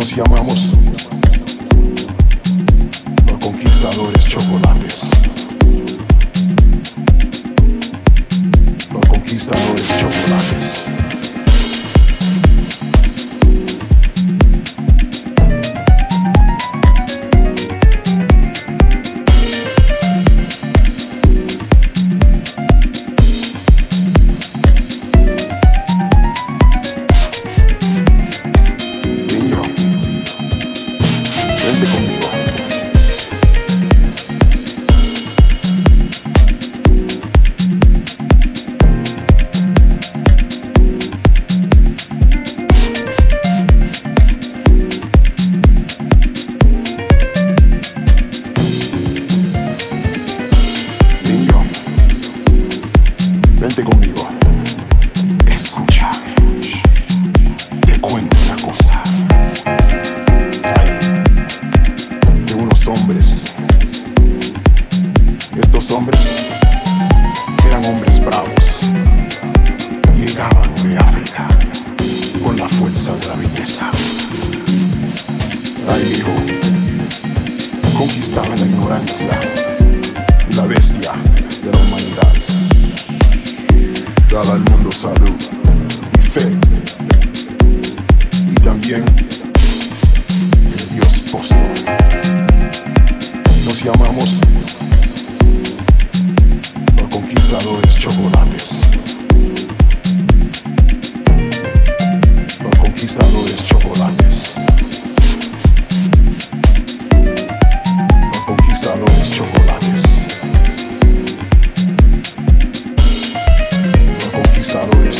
Nos llamamos los conquistadores chocolates.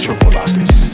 Chocolates.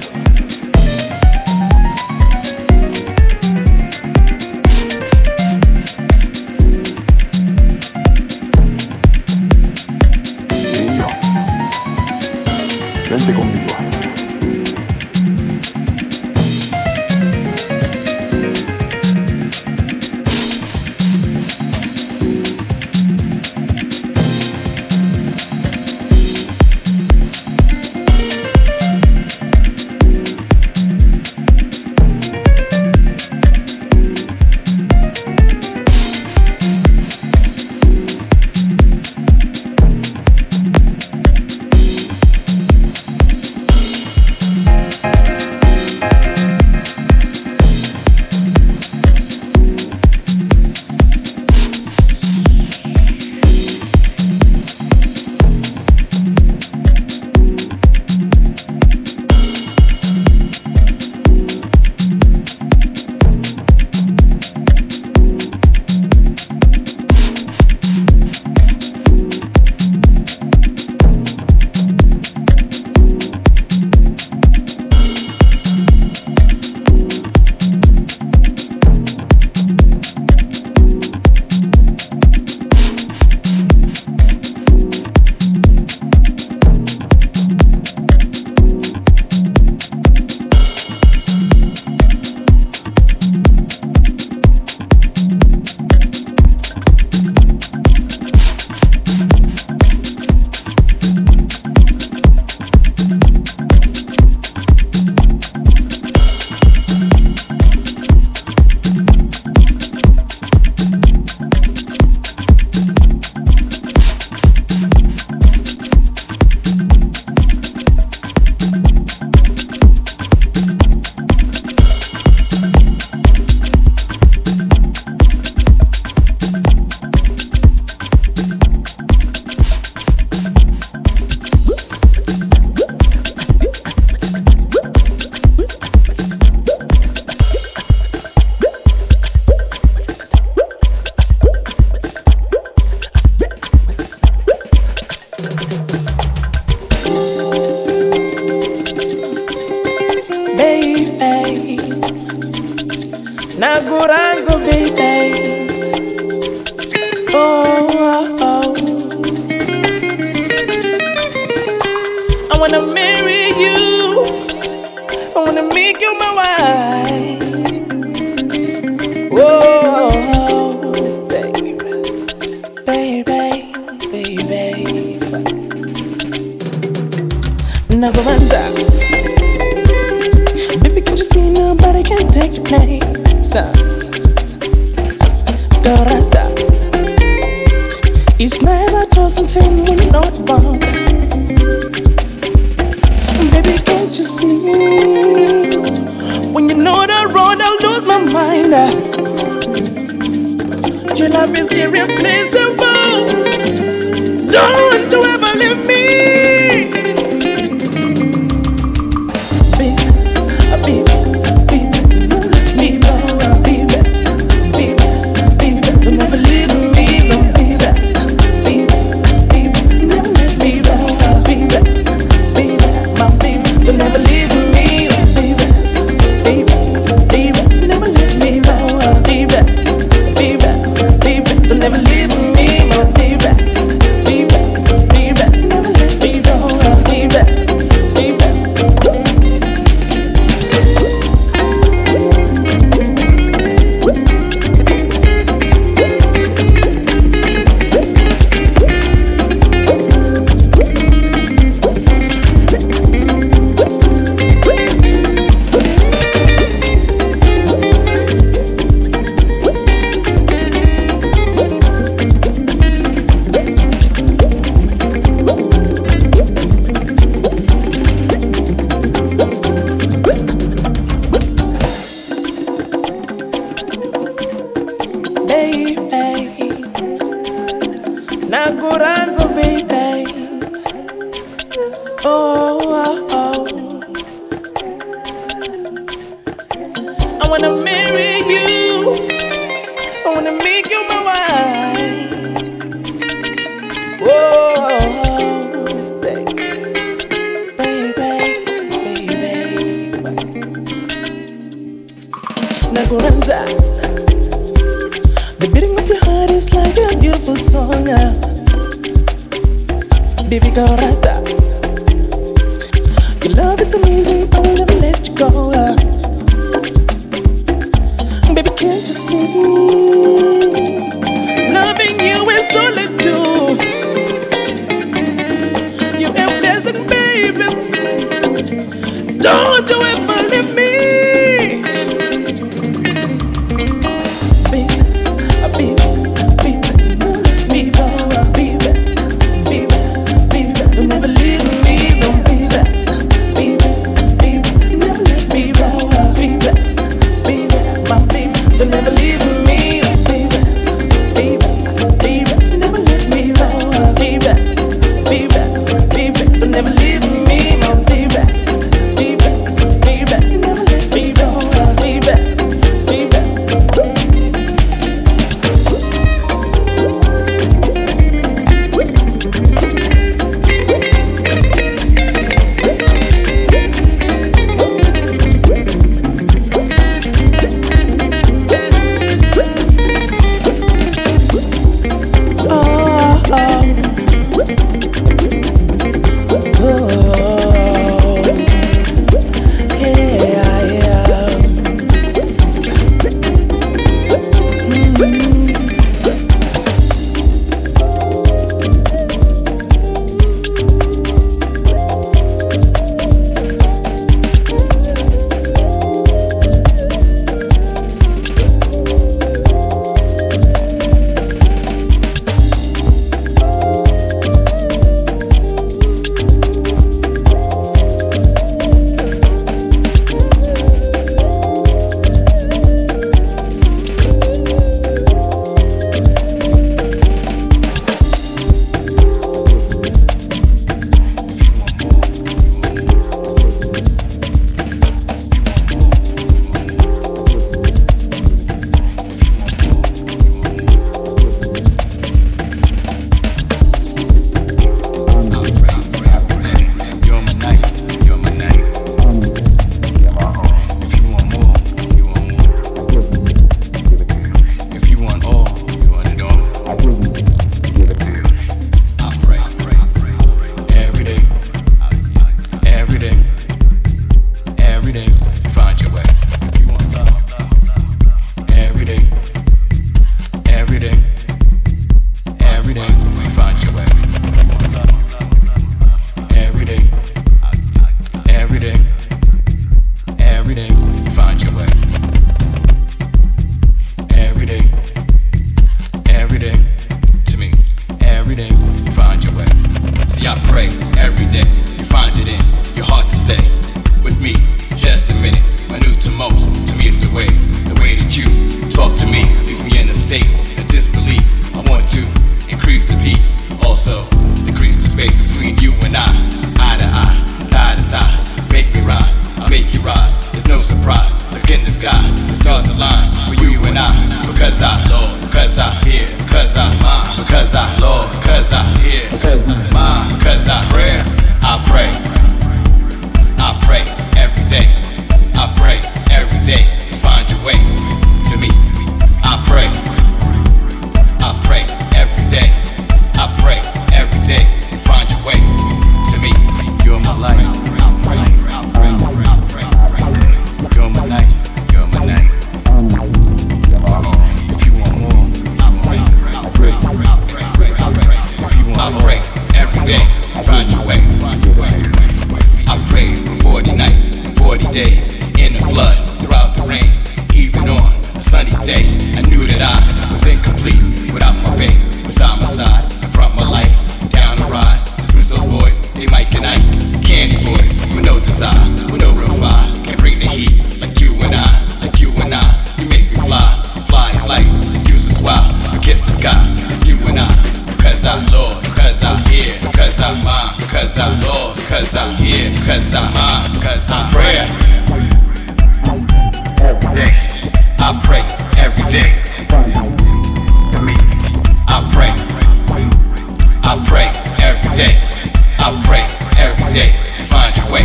day find your way.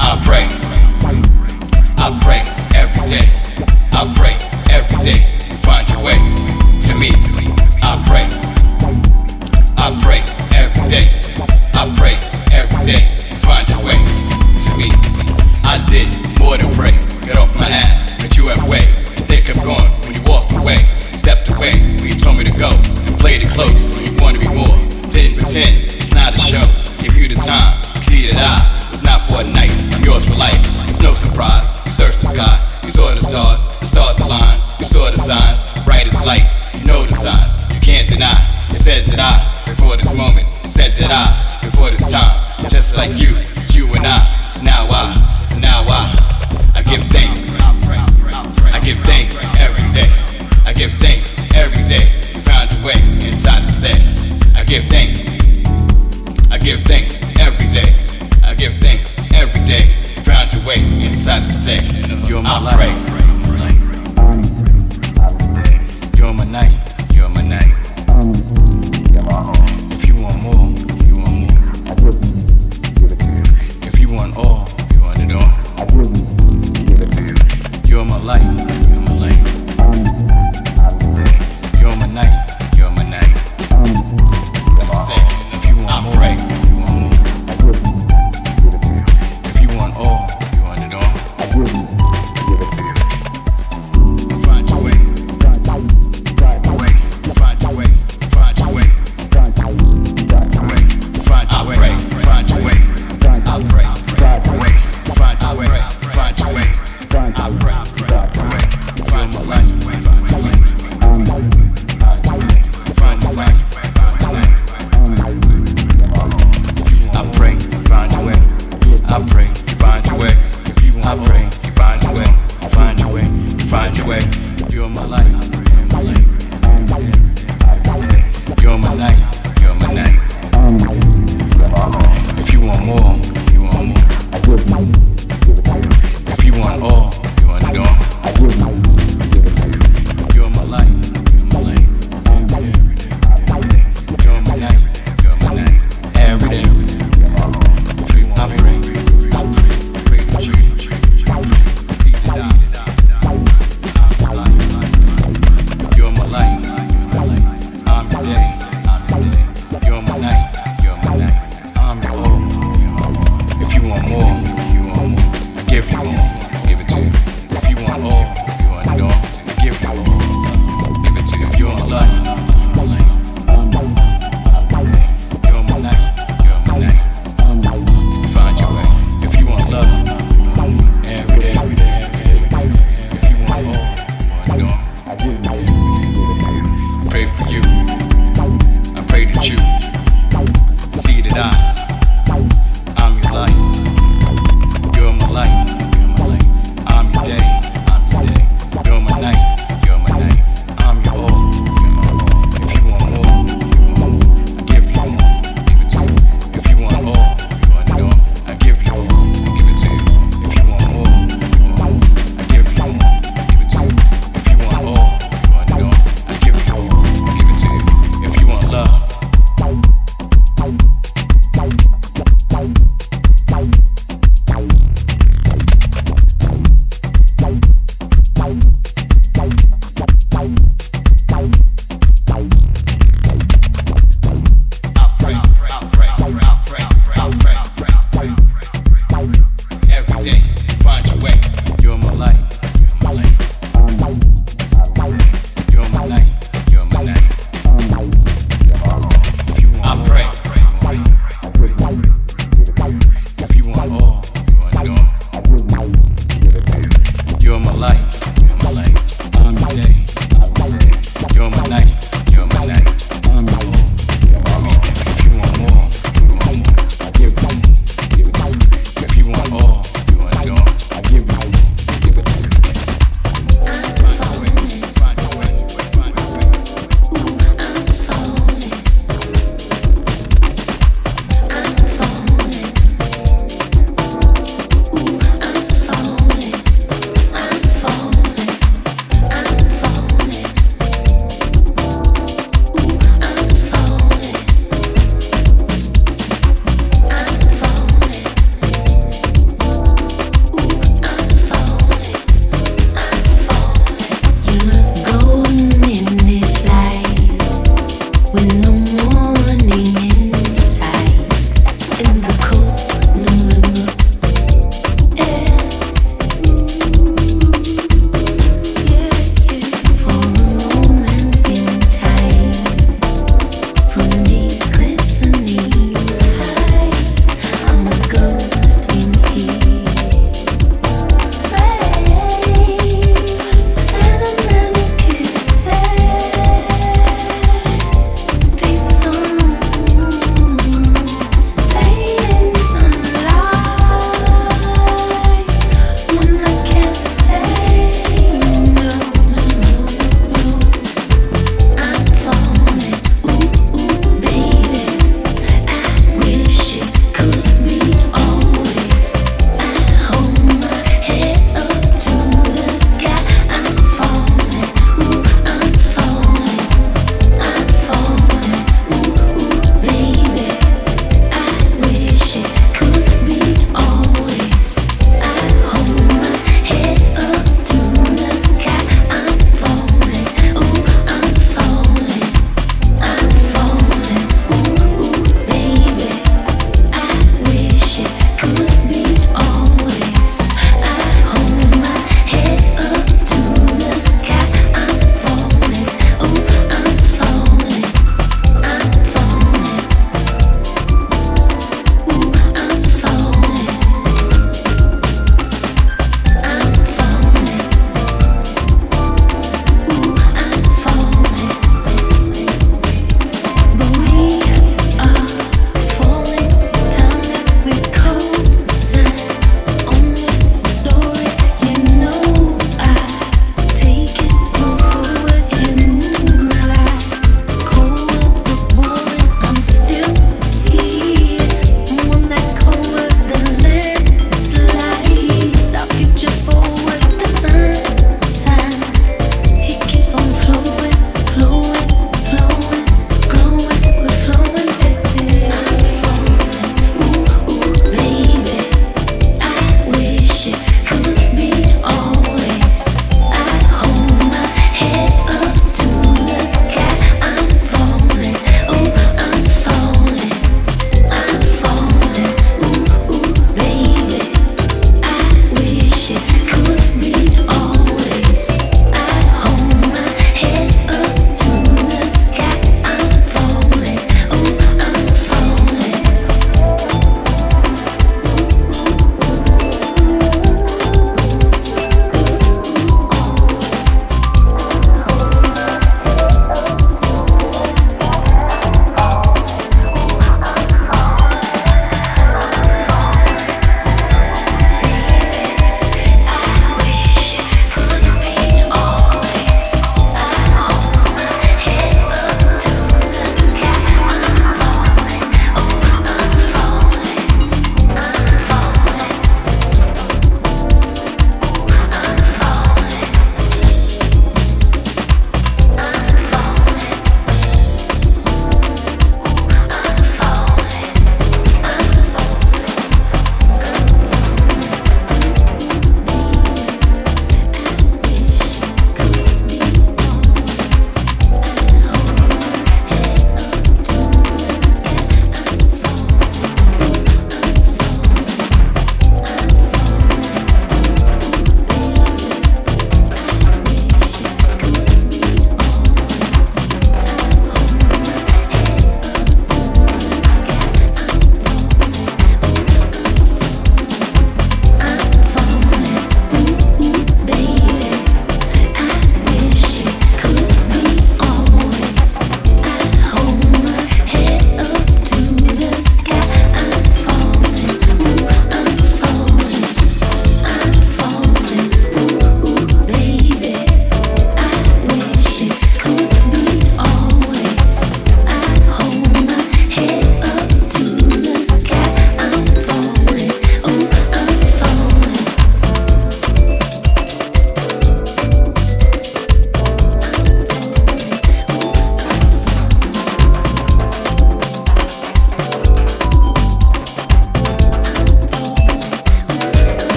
I pray. I pray every day. I pray every day.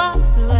spotlight.